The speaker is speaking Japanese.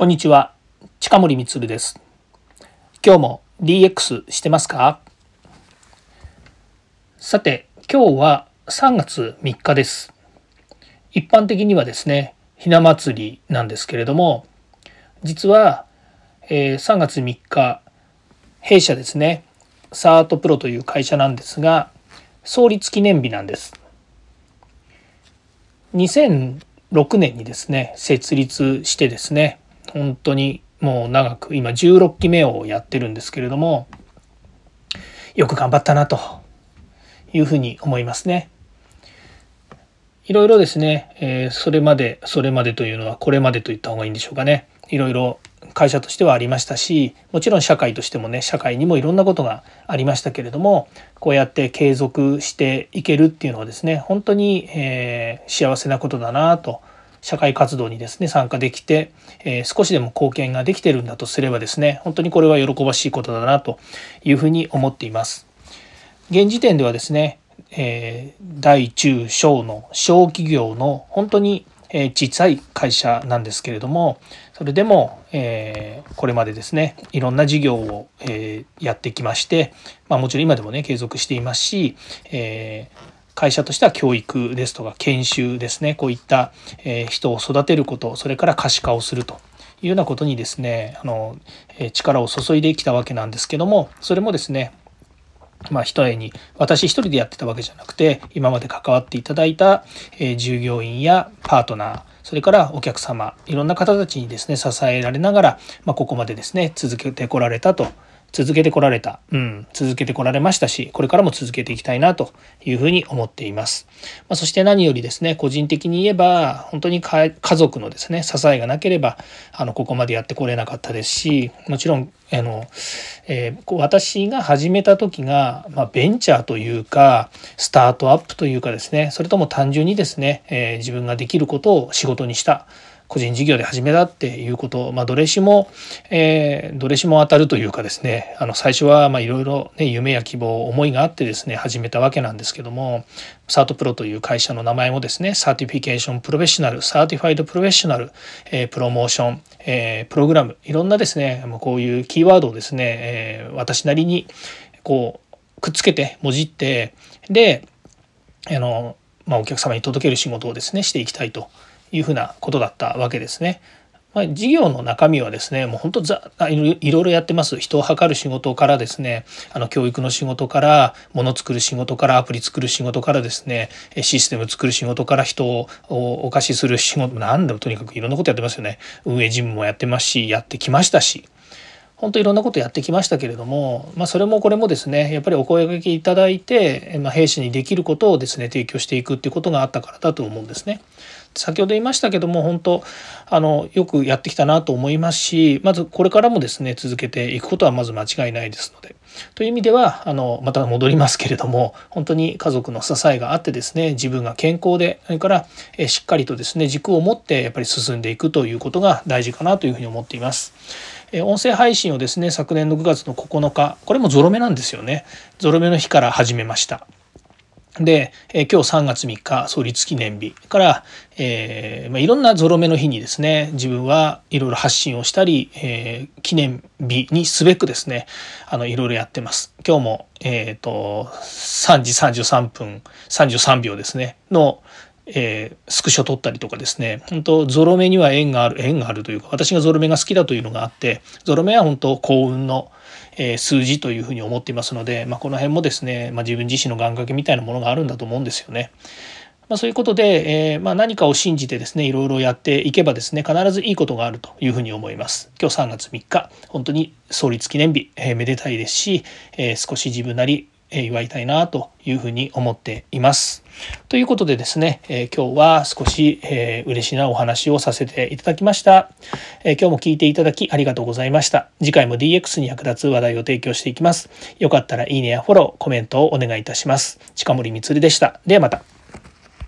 こんにちは。近森光です。今日も DX してますか？さて今日は3月3日です。一般的にはですねひな祭りなんですけれども実は、えー、3月3日弊社ですねサートプロという会社なんですが創立記念日なんです。2006年にですね設立してですね本当にもう長く今16期目をやってるんですけれどもよく頑張ったなというふうに思いますね。いろいろですね、えー、それまでそれまでというのはこれまでと言った方がいいんでしょうかねいろいろ会社としてはありましたしもちろん社会としてもね社会にもいろんなことがありましたけれどもこうやって継続していけるっていうのはですね本当に、えー、幸せなことだなと社会活動にですね参加できて、えー、少しでも貢献ができてるんだとすればですね本当にこれは喜ばしいことだなというふうに思っています。現時点ではですね、えー、大中小の小企業の本当に小さい会社なんですけれどもそれでも、えー、これまでですねいろんな事業を、えー、やってきまして、まあ、もちろん今でもね継続していますし、えー、会社としては教育ですとか研修ですね。こういった人を育てることそれから可視化をするというようなことにですねあの力を注いできたわけなんですけどもそれもですねまあ、一重に私一人でやってたわけじゃなくて今まで関わっていただいた従業員やパートナーそれからお客様いろんな方たちにですね支えられながら、まあ、ここまでですね続けてこられたと続けてこられた、うん、続けてこられましたし、これからも続けていきたいなというふうに思っています。まあ、そして何よりですね、個人的に言えば、本当に家族のですね、支えがなければ、あの、ここまでやってこれなかったですし、もちろん、あの、えー、私が始めた時が、まあ、ベンチャーというか、スタートアップというかですね、それとも単純にですね、えー、自分ができることを仕事にした。個人事業で始めたっていうこと、まあ、どれしも、えー、どれしも当たるというかですねあの最初はいろいろ夢や希望思いがあってですね始めたわけなんですけどもサートプロという会社の名前もですね certification professional certified professional、えー、プロモーション、えー、プログラムいろんなですねこういうキーワードをですね、えー、私なりにこうくっつけてもじってであの、まあ、お客様に届ける仕事をですねしていきたいと。いうふうなことだったわけですね。まあ、事業の中身はですねもう本当ざいろいろやってます人を測る仕事からですねあの教育の仕事からもの作る仕事からアプリ作る仕事からですねシステム作る仕事から人をお貸しする仕事何でもとにかくいろんなことやってますよね運営事務もやってますしやってきましたし本当いろんなことやってきましたけれども、まあ、それもこれもですねやっぱりお声掛けいただいて、まあ、兵士にできることをですね提供していくっていうことがあったからだと思うんですね。先ほど言いましたけども本当あのよくやってきたなと思いますしまずこれからもですね続けていくことはまず間違いないですので。という意味ではあのまた戻りますけれども本当に家族の支えがあってですね自分が健康でそれからしっかりとですね軸を持ってやっぱり進んでいくということが大事かなというふうに思っています。音声配信をですね昨年の9月の9日これもゾロ目なんですよねゾロ目の日から始めましたで、え今日3月3日創立記念日から、えーまあ、いろんなゾロ目の日にですね自分はいろいろ発信をしたり、えー、記念日にすべくですねあのいろいろやってます。今日も、えーと、と3時33分33秒ですねの、えー、スクショ撮ったりとかですね本当ゾロ目には縁がある縁があるというか私がゾロ目が好きだというのがあってゾロ目は本当幸運の、えー、数字というふうに思っていますので、まあ、この辺もですね、まあ、自分自身の願掛けみたいなものがあるんだと思うんですよね。まあ、そういうことで、えー、まあ、何かを信じてですねいろいろやっていけばですね必ずいいことがあるというふうに思います。今日3月3日本当に創立記念日、えー、めでたいですし、えー、少し自分なり祝いたいなというふうに思っています。ということでですね、え、今日は少し、え、嬉しいなお話をさせていただきました、え、今日も聞いていただきありがとうございました。次回も DX に役立つ話題を提供していきます。よかったらいいねやフォロー、コメントをお願いいたします。近森光でした。ではまた。